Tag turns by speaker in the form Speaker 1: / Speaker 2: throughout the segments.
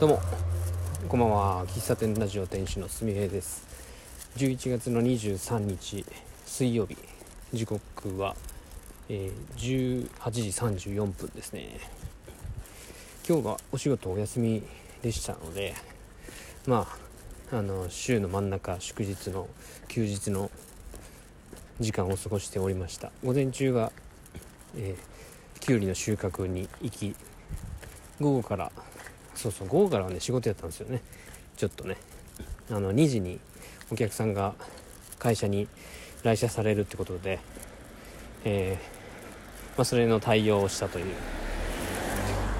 Speaker 1: どうも。こんばんは。喫茶店ラジオ店主のすみへです。11月の23日水曜日。時刻は、えー、18時34分ですね。今日がお仕事お休みでしたのでまああの週の真ん中祝日の休日の時間を過ごしておりました。午前中が、えー、きゅうりの収穫に行き午後からそうそう午後からはね仕事やったんですよね。ちょっとね。あの2時にお客さんが会社に来社されるってことで、えー、まあ、それの対応をしたという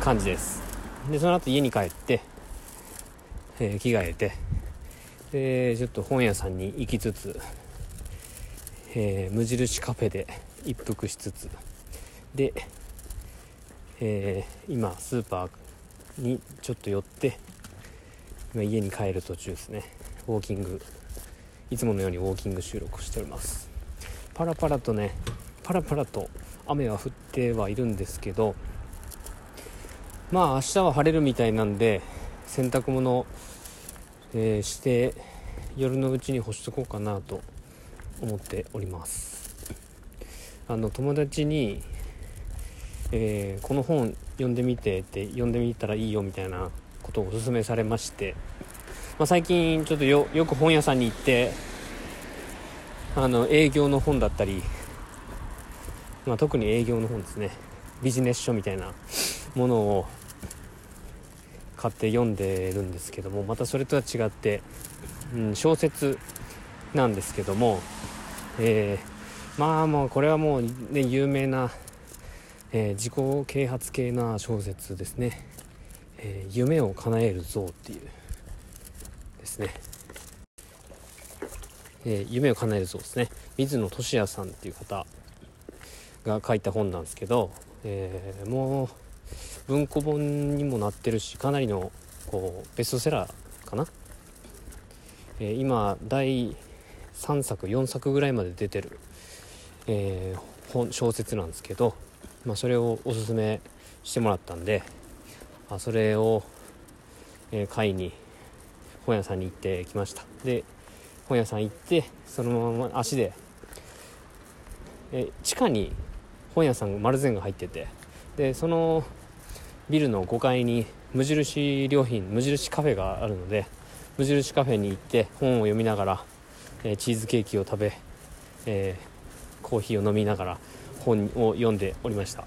Speaker 1: 感じです。でその後家に帰って、えー、着替えてでちょっと本屋さんに行きつつ、えー、無印カフェで一服しつつで、え今スーパーにちょっと寄って今家に帰る途中ですね。ウォーキングいつものようにウォーキング収録しております。パラパラとねパラパラと雨は降ってはいるんですけどまあ明日は晴れるみたいなんで洗濯物、えー、して夜のうちに干しとこうかなと思っております。あの友達にえー、この本読んでみてって読んでみたらいいよみたいなことをお勧めされまして、まあ、最近ちょっとよく本屋さんに行ってあの営業の本だったり、まあ、特に営業の本ですね。ビジネス書みたいなものを買って読んでるんですけどもまたそれとは違って、うん、小説なんですけども、えー、まあもうこれはもうね有名なえー、自己啓発系な小説ですね「えー、夢を叶える像」っていうですね、えー、夢を叶える像ですね。水野俊也さんっていう方が書いた本なんですけど、えー、もう文庫本にもなってるしかなりのこうベストセラーかな、え今第3作4作ぐらいまで出てる、え本小説なんですけどまあ、それをおすすめしてもらったんで、あ、それを、えー、買いに本屋さんに行ってきました。で本屋さん行ってそのまま足で、え地下に本屋さん丸善が入っててでそのビルの5階に無印良品無印カフェがあるので無印カフェに行って本を読みながら、えー、チーズケーキを食べ、えー、コーヒーを飲みながら本を読んでおりました。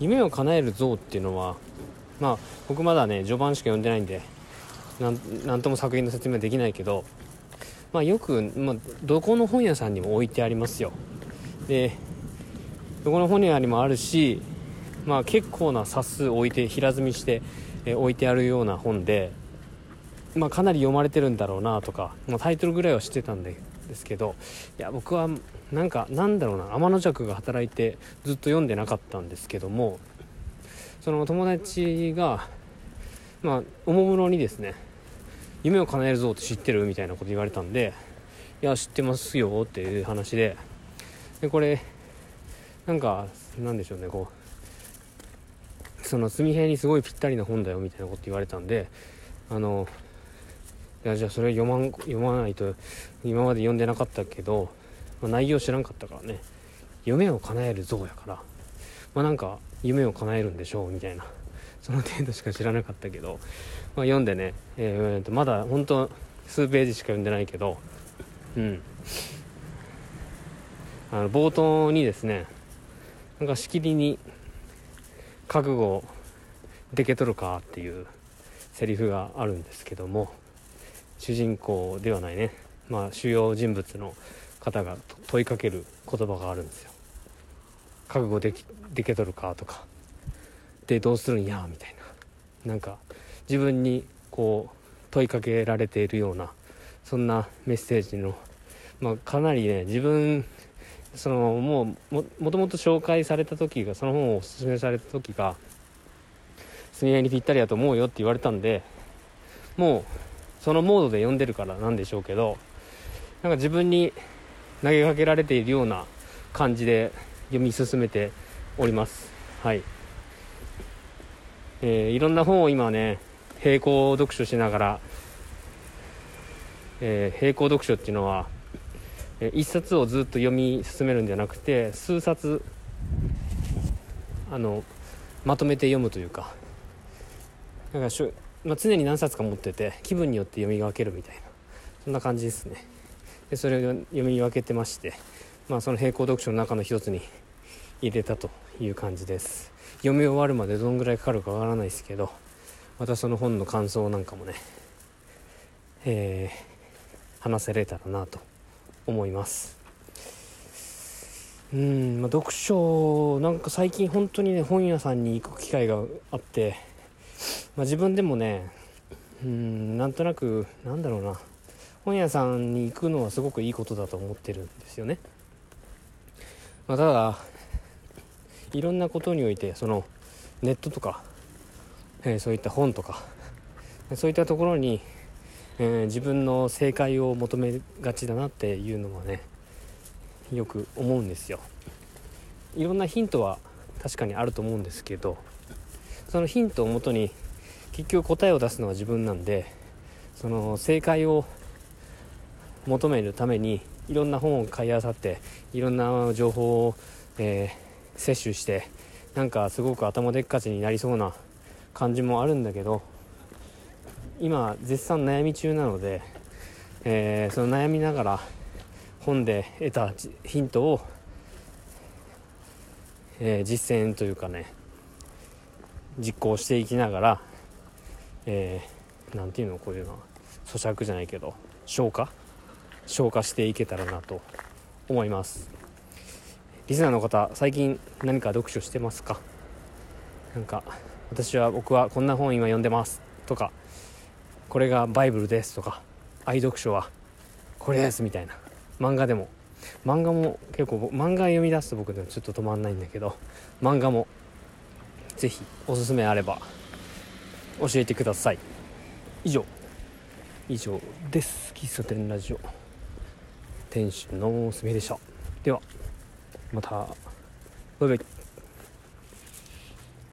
Speaker 1: 夢を叶える像っていうのはまあ僕まだね序盤しか読んでないんでなんとも作品の説明できないけどまあよく、まあ、どこの本屋さんにも置いてありますよ。でどこの本屋にもあるしまあ結構な冊数置いて平積みして、え置いてあるような本でまあかなり読まれてるんだろうなとか、まあ、タイトルぐらいは知ってたんでですけどいや僕はなんかなんだろうな天の弱が働いてずっと読んでなかったんですけどもその友達がまあおもむろにですね夢を叶えるぞって知ってるみたいなこと言われたんでいや知ってますよっていう話ででこれなんかなんでしょうねこうその純平にすごいぴったりな本だよみたいなこと言われたんであのやじゃあそれ読まん読まないと今まで読んでなかったけど、まあ、内容知らんかったからね。夢を叶える像やから。まあなんか夢を叶えるんでしょうみたいな。その程度しか知らなかったけど、まあ、読んでね、えー、とまだ本当数ページしか読んでないけど。うん。あの冒頭にですねなんかしきりに「覚悟でけとるか?」っていうセリフがあるんですけども。主人公ではないね、まあ、主要人物の方が問いかける言葉があるんですよ。覚悟できでけとるかとか。でどうするんやみたいな。なんか自分にこう問いかけられているようなそんなメッセージの、まあ、かなりね自分そのもうももともと紹介された時がその本をおすすめされた時が「住み合いにぴったりだと思うよ」って言われたんでもうそのモードで読んでるからなんでしょうけどなんか自分に投げかけられているような感じで読み進めております。はい。えー、いろんな本を今ね並行読書しながら、えー、並行読書っていうのは、えー、一冊をずっと読み進めるんじゃなくて数冊あのまとめて読むというか。なんかしょ、まあ、常に何冊か持ってて気分によって読み分けるみたいな。そんな感じですね。でそれを読み分けてまして、まあ、その並行読書の中の一つに入れたという感じです。読み終わるまでどんぐらいかかるかわからないですけどまたその本の感想なんかもね、えー、話せれたらなと思います。うん、まあ、読書なんか最近本当にね本屋さんに行く機会があって、まあ、自分でもねうんなんとなくなんだろうな。本屋さんに行くのはすごくいいことだと思ってるんですよね、まあ、ただいろんなことにおいてそのネットとか、えー、そういった本とかそういったところに、えー、自分の正解を求めがちだなっていうのはねよく思うんですよ。いろんなヒントは確かにあると思うんですけどそのヒントをもとに結局答えを出すのは自分なんでその正解を求めるためにいろんな本を買いあさっていろんな情報を、えー摂取してなんかすごく頭でっかちになりそうな感じもあるんだけど今絶賛悩み中なので、えー、その悩みながら本で得たヒントを、えー、実践というかね実行していきながら、えー、て言うのこういうのは咀嚼じゃないけど消化？消化していけたらなと思います。リスナーの方最近何か読書してますか？なんか私は僕はこんな本今読んでますとかこれがバイブルですとか愛読書はこれですみたいな漫画でも漫画も結構漫画読み出すと僕でもちょっと止まんないんだけど漫画もぜひおすすめあれば教えてください。以上。以上です。喫茶店ラジオ。店主のすみでした。ではまた。バイバイ。